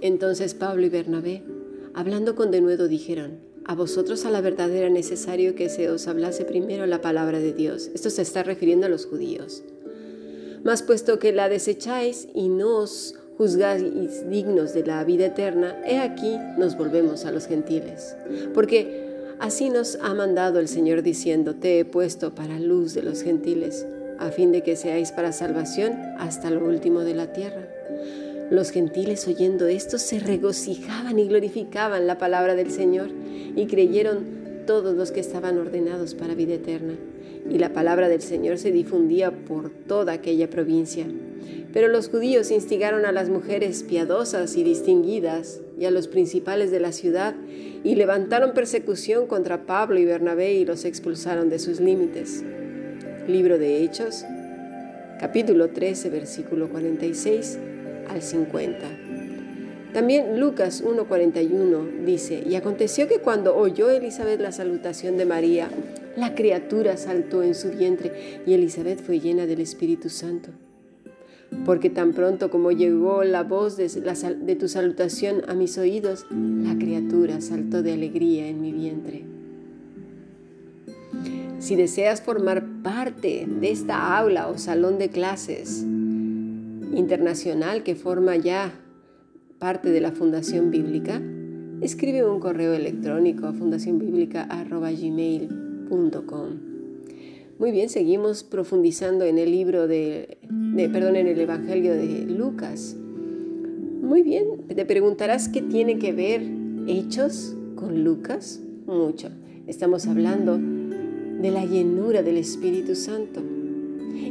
Entonces Pablo y Bernabé, hablando con denuedo, dijeron, a vosotros a la verdad era necesario que se os hablase primero la palabra de Dios. Esto se está refiriendo a los judíos. Mas puesto que la desecháis y no os juzgáis dignos de la vida eterna, he aquí nos volvemos a los gentiles. Porque así nos ha mandado el Señor diciendo, te he puesto para luz de los gentiles, a fin de que seáis para salvación hasta lo último de la tierra. Los gentiles oyendo esto se regocijaban y glorificaban la palabra del Señor y creyeron todos los que estaban ordenados para vida eterna. Y la palabra del Señor se difundía por toda aquella provincia. Pero los judíos instigaron a las mujeres piadosas y distinguidas y a los principales de la ciudad y levantaron persecución contra Pablo y Bernabé y los expulsaron de sus límites. Libro de Hechos, capítulo 13, versículo 46 al 50. También Lucas 1.41 dice, y aconteció que cuando oyó Elizabeth la salutación de María, la criatura saltó en su vientre y Elizabeth fue llena del Espíritu Santo. Porque tan pronto como llegó la voz de, de tu salutación a mis oídos, la criatura saltó de alegría en mi vientre. Si deseas formar parte de esta aula o salón de clases, internacional que forma ya parte de la Fundación Bíblica, escribe un correo electrónico a fundacionbiblica.gmail.com. Muy bien, seguimos profundizando en el libro de, de, perdón, en el Evangelio de Lucas. Muy bien, te preguntarás qué tiene que ver Hechos con Lucas. Mucho. Estamos hablando de la llenura del Espíritu Santo.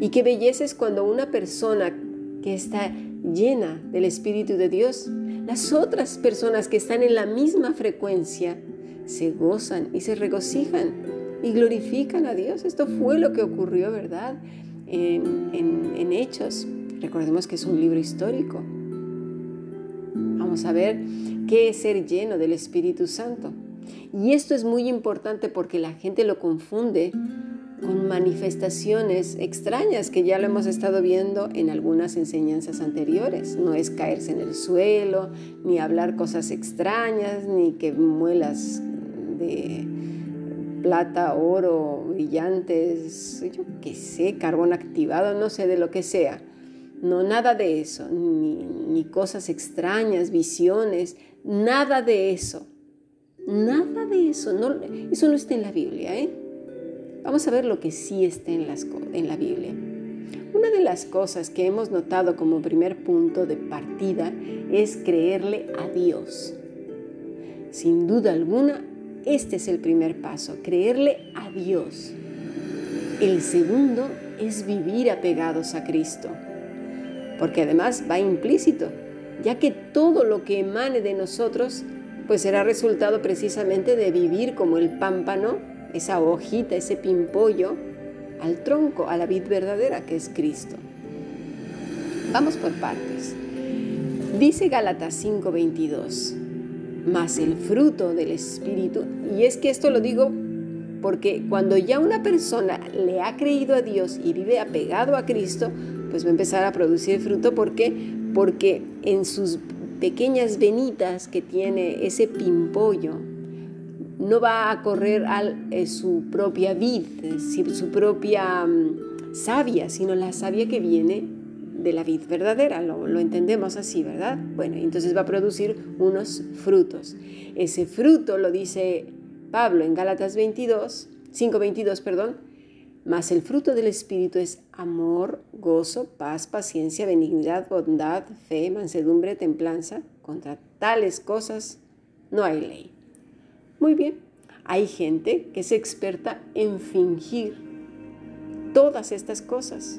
Y qué belleza es cuando una persona que está llena del Espíritu de Dios, las otras personas que están en la misma frecuencia se gozan y se regocijan y glorifican a Dios. Esto fue lo que ocurrió, ¿verdad? En, en Hechos. Recordemos que es un libro histórico. Vamos a ver qué es ser lleno del Espíritu Santo. Y esto es muy importante porque la gente lo confunde con manifestaciones extrañas que ya lo hemos estado viendo en algunas enseñanzas anteriores. No es caerse en el suelo, ni hablar cosas extrañas, ni que muelas de plata, oro, brillantes, yo qué sé, carbón activado, no sé de lo que sea. No, nada de eso, ni, ni cosas extrañas, visiones, nada de eso. Nada de eso, no, eso no está en la Biblia, ¿eh? Vamos a ver lo que sí está en, en la Biblia. Una de las cosas que hemos notado como primer punto de partida es creerle a Dios. Sin duda alguna, este es el primer paso, creerle a Dios. El segundo es vivir apegados a Cristo, porque además va implícito, ya que todo lo que emane de nosotros pues será resultado precisamente de vivir como el pámpano esa hojita, ese pimpollo, al tronco, a la vid verdadera que es Cristo. Vamos por partes. Dice Gálatas 5:22, más el fruto del Espíritu, y es que esto lo digo porque cuando ya una persona le ha creído a Dios y vive apegado a Cristo, pues va a empezar a producir fruto. ¿Por qué? Porque en sus pequeñas venitas que tiene ese pimpollo, no va a correr a eh, su propia vid, su propia mm, savia, sino la savia que viene de la vid verdadera, lo, lo, entendemos así, ¿verdad? Bueno, entonces va a producir unos frutos. Ese fruto lo dice Pablo en Gálatas 22, 5.22, perdón, mas el fruto del Espíritu es amor, gozo, paz, paciencia, benignidad, bondad, fe, mansedumbre, templanza. Contra tales cosas no hay ley. Muy bien, hay gente que es experta en fingir todas estas cosas.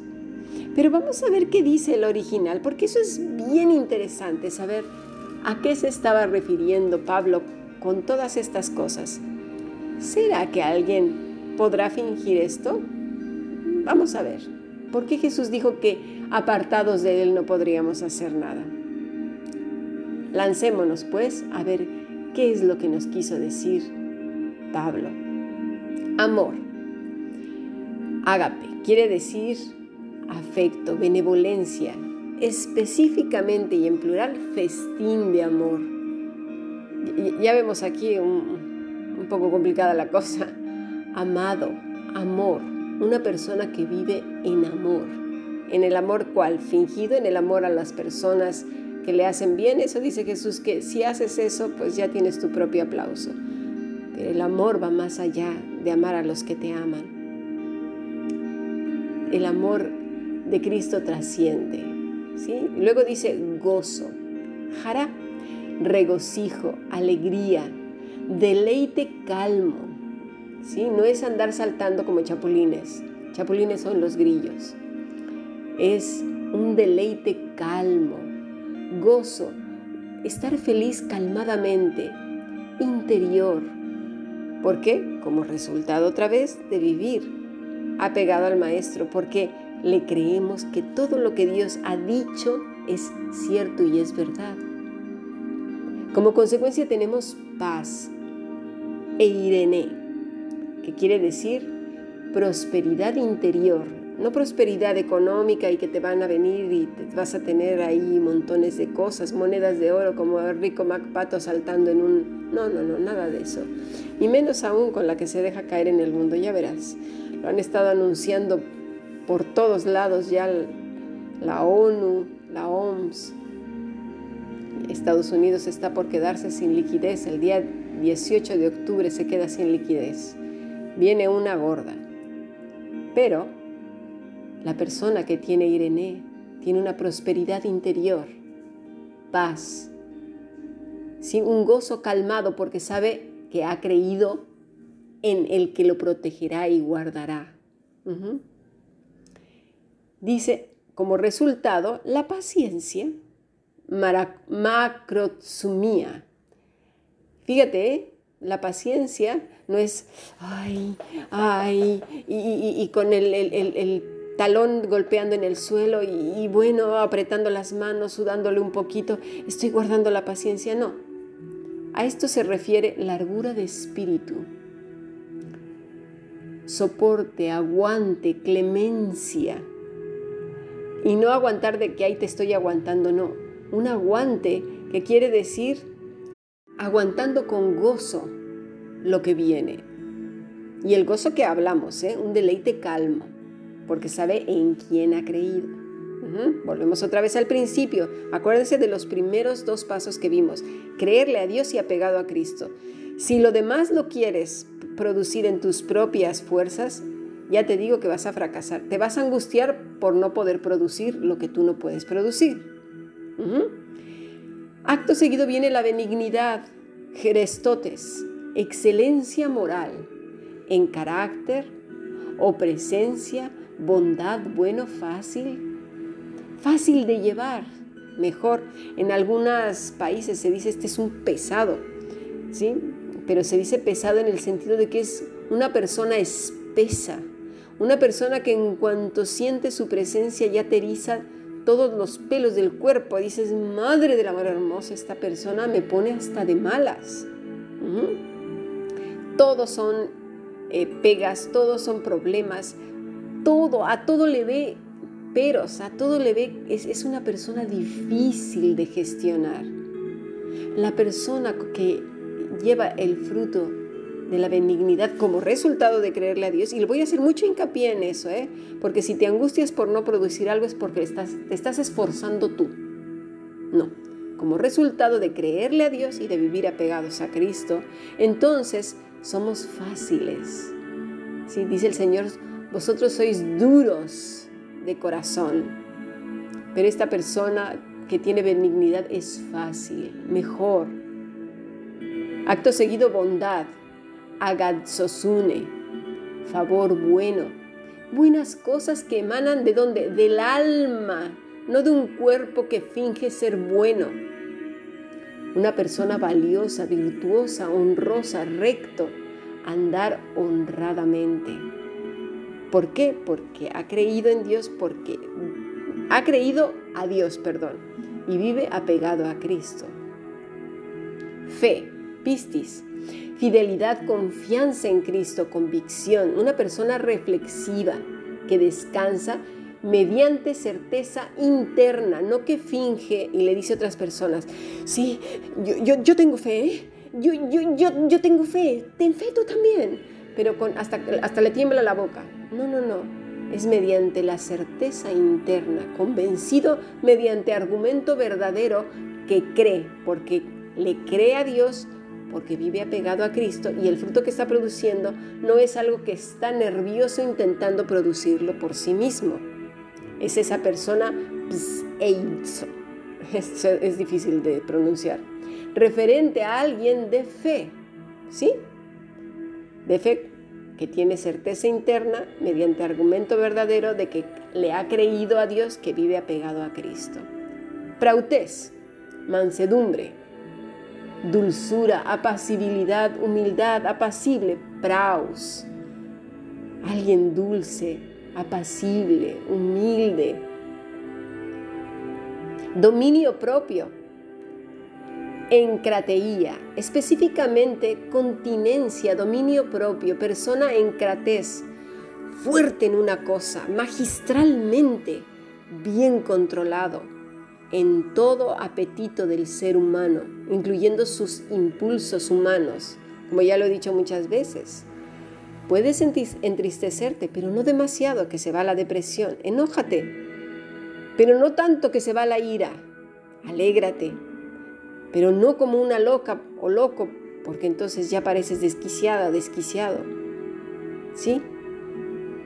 Pero vamos a ver qué dice el original, porque eso es bien interesante, saber a qué se estaba refiriendo Pablo con todas estas cosas. ¿Será que alguien podrá fingir esto? Vamos a ver. ¿Por qué Jesús dijo que apartados de Él no podríamos hacer nada? Lancémonos pues a ver ¿Qué es lo que nos quiso decir Pablo? Amor. Ágape quiere decir afecto, benevolencia, específicamente y en plural, festín de amor. Ya vemos aquí un, un poco complicada la cosa. Amado, amor, una persona que vive en amor. En el amor cual fingido, en el amor a las personas que le hacen bien. Eso dice Jesús que si haces eso, pues ya tienes tu propio aplauso. Pero el amor va más allá de amar a los que te aman. El amor de Cristo trasciende. ¿sí? Luego dice gozo, jara, regocijo, alegría, deleite calmo. ¿Sí? No es andar saltando como chapulines. Chapulines son los grillos. Es un deleite calmo, gozo, estar feliz calmadamente, interior. ¿Por qué? Como resultado otra vez de vivir apegado al Maestro, porque le creemos que todo lo que Dios ha dicho es cierto y es verdad. Como consecuencia tenemos paz e irene, que quiere decir prosperidad interior, no prosperidad económica y que te van a venir y te vas a tener ahí montones de cosas, monedas de oro como el rico MacPato saltando en un... No, no, no, nada de eso. Y menos aún con la que se deja caer en el mundo, ya verás. Lo han estado anunciando por todos lados ya la ONU, la OMS. Estados Unidos está por quedarse sin liquidez. El día 18 de octubre se queda sin liquidez. Viene una gorda. Pero la persona que tiene Irene tiene una prosperidad interior, paz, ¿sí? un gozo calmado porque sabe que ha creído en el que lo protegerá y guardará. Dice, como resultado, la paciencia, macrotsumía. Fíjate, ¿eh? La paciencia no es, ay, ay, y, con el, talón golpeando en el suelo y, bueno, apretando las manos, sudándole un poquito, estoy guardando la paciencia. No, a esto se refiere largura de espíritu, soporte, aguante, clemencia. Y no aguantar de que ahí te estoy aguantando, no. Un aguante que quiere decir aguantando con gozo lo que viene. Y el gozo que hablamos, ¿eh? un deleite calmo, porque sabe en quién ha creído. Volvemos otra vez al principio. Acuérdense de los primeros dos pasos que vimos. Creerle a Dios y apegado a Cristo. Si lo demás lo quieres producir en tus propias fuerzas, ya te digo que vas a fracasar. Te vas a angustiar por no poder producir lo que tú no puedes producir. Acto seguido viene la benignidad, gerestotes, excelencia moral en carácter o presencia, bondad, bueno, fácil, fácil de llevar. Mejor, en algunos países se dice este es un pesado, ¿sí? Pero se dice pesado en el sentido de que es una persona espesa, una persona que en cuanto siente su presencia ya te eriza todos los pelos del cuerpo. Dices, madre del amor hermoso, esta persona me pone hasta de malas. Todos son eh, pegas, todos son problemas, todo, a todo le ve peros, a todo le ve, es, es una persona difícil de gestionar. La persona que lleva el fruto de la benignidad como resultado de creerle a Dios. Y le voy a hacer mucho hincapié en eso, ¿eh? porque si te angustias por no producir algo es porque estás, te estás esforzando tú. No, como resultado de creerle a Dios y de vivir apegados a Cristo, entonces somos fáciles. ¿Sí? Dice el Señor, vosotros sois duros de corazón, pero esta persona que tiene benignidad es fácil, mejor. Acto seguido, bondad agatsosune, favor bueno, buenas cosas que emanan de donde? Del alma, no de un cuerpo que finge ser bueno. Una persona valiosa, virtuosa, honrosa, recto, andar honradamente. ¿Por qué? Porque ha creído en Dios, porque ha creído a Dios, perdón, y vive apegado a Cristo. Fe, pistis, Fidelidad, confianza en Cristo, convicción, una persona reflexiva que descansa mediante certeza interna, no que finge y le dice a otras personas, sí, yo, yo, tengo fe, ¿eh? yo, yo, yo, yo tengo fe, ten fe tú también, pero con, hasta, hasta le tiembla la boca. No, no, no, es mediante la certeza interna, convencido mediante argumento verdadero que cree, porque le cree a Dios, porque vive apegado a Cristo y el fruto que está produciendo no es algo que está nervioso intentando producirlo por sí mismo. Es esa persona es, es difícil de pronunciar. Referente a alguien de fe, ¿sí? De fe que tiene certeza interna mediante argumento verdadero de que le ha creído a Dios que vive apegado a Cristo. Prautes, mansedumbre, dulzura, apacibilidad, humildad, apacible, praus. Alguien dulce, apacible, humilde. Dominio propio. Encrateía, específicamente continencia, dominio propio, persona encratez, fuerte en una cosa, magistralmente bien controlado en todo apetito del ser humano, incluyendo sus impulsos humanos, como ya lo he dicho muchas veces. Puedes entristecerte, pero no demasiado que se va la depresión. Enójate, pero no tanto que se va la ira. Alégrate, pero no como una loca o loco, porque entonces ya pareces desquiciada, desquiciado. ¿Sí?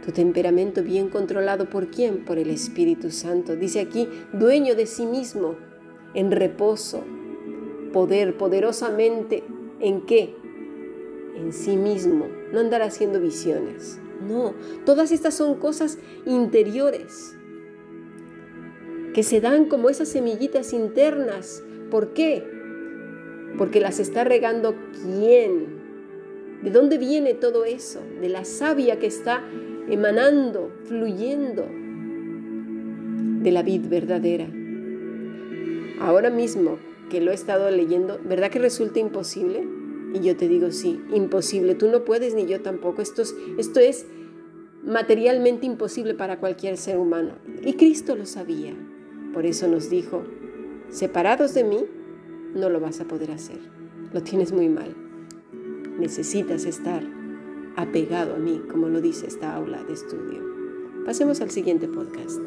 Tu temperamento bien controlado por quién? Por el Espíritu Santo. Dice aquí, dueño de sí mismo, en reposo, poder, poderosamente, ¿en qué? En sí mismo. No andar haciendo visiones. No, todas estas son cosas interiores que se dan como esas semillitas internas. ¿Por qué? Porque las está regando quién. ¿De dónde viene todo eso? De la savia que está emanando, fluyendo de la vid verdadera. Ahora mismo que lo he estado leyendo, ¿verdad que resulta imposible? Y yo te digo, sí, imposible. Tú no puedes ni yo tampoco. Esto es, esto es materialmente imposible para cualquier ser humano. Y Cristo lo sabía. Por eso nos dijo, separados de mí, no lo vas a poder hacer. Lo tienes muy mal. Necesitas estar apegado a mí, como lo dice esta aula de estudio. Pasemos al siguiente podcast.